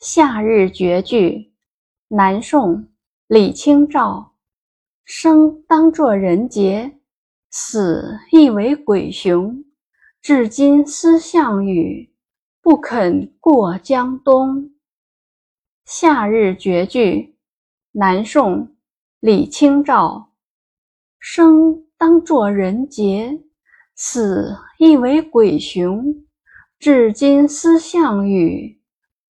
夏日绝句，南宋，李清照。生当作人杰，死亦为鬼雄。至今思项羽，不肯过江东。夏日绝句，南宋，李清照。生当作人杰，死亦为鬼雄。至今思项羽。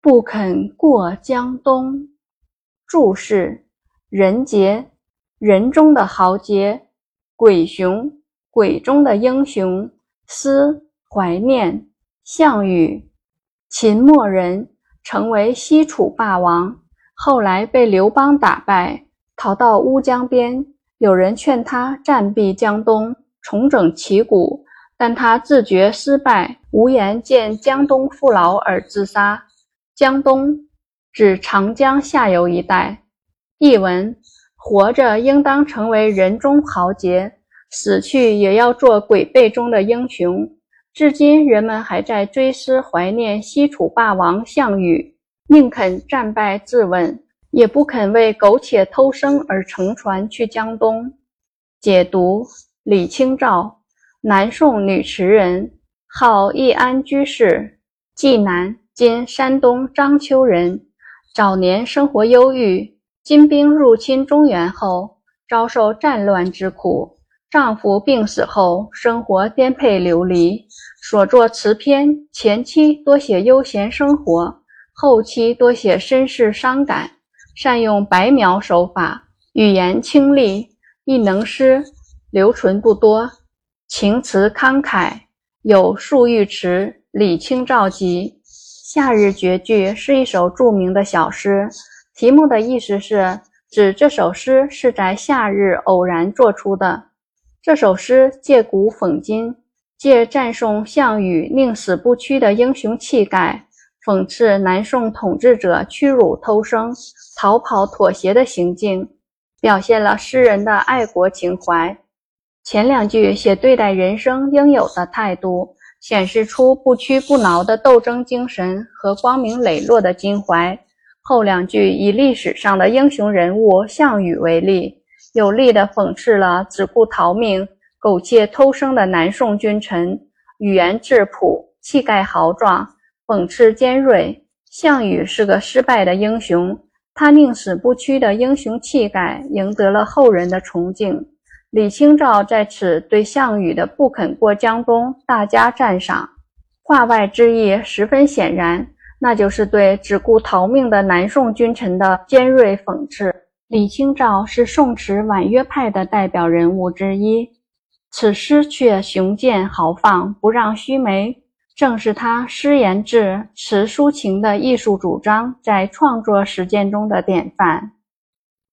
不肯过江东。注释：人杰，人中的豪杰；鬼雄，鬼中的英雄。思，怀念。项羽，秦末人，成为西楚霸王，后来被刘邦打败，逃到乌江边。有人劝他暂避江东，重整旗鼓，但他自觉失败，无颜见江东父老而自杀。江东指长江下游一带。译文：活着应当成为人中豪杰，死去也要做鬼辈中的英雄。至今，人们还在追思怀念西楚霸王项羽，宁肯战败自刎，也不肯为苟且偷生而乘船去江东。解读：李清照，南宋女词人，号易安居士，济南。今山东章丘人，早年生活忧郁。金兵入侵中原后，遭受战乱之苦。丈夫病死后，生活颠沛流离。所作词篇前期多写悠闲生活，后期多写身世伤感。善用白描手法，语言清丽，亦能诗，留存不多。情词慷慨，有《漱玉词》《李清照集》。夏日绝句是一首著名的小诗，题目的意思是指这首诗是在夏日偶然作出的。这首诗借古讽今，借赞颂项羽宁死不屈的英雄气概，讽刺南宋统治者屈辱偷生、逃跑妥协的行径，表现了诗人的爱国情怀。前两句写对待人生应有的态度。显示出不屈不挠的斗争精神和光明磊落的襟怀。后两句以历史上的英雄人物项羽为例，有力地讽刺了只顾逃命、苟且偷生的南宋君臣。语言质朴，气概豪壮，讽刺尖锐。项羽是个失败的英雄，他宁死不屈的英雄气概赢得了后人的崇敬。李清照在此对项羽的不肯过江东大加赞赏，话外之意十分显然，那就是对只顾逃命的南宋君臣的尖锐讽刺。李清照是宋词婉约派的代表人物之一，此诗却雄健豪放，不让须眉，正是他诗言志、词抒情的艺术主张在创作实践中的典范。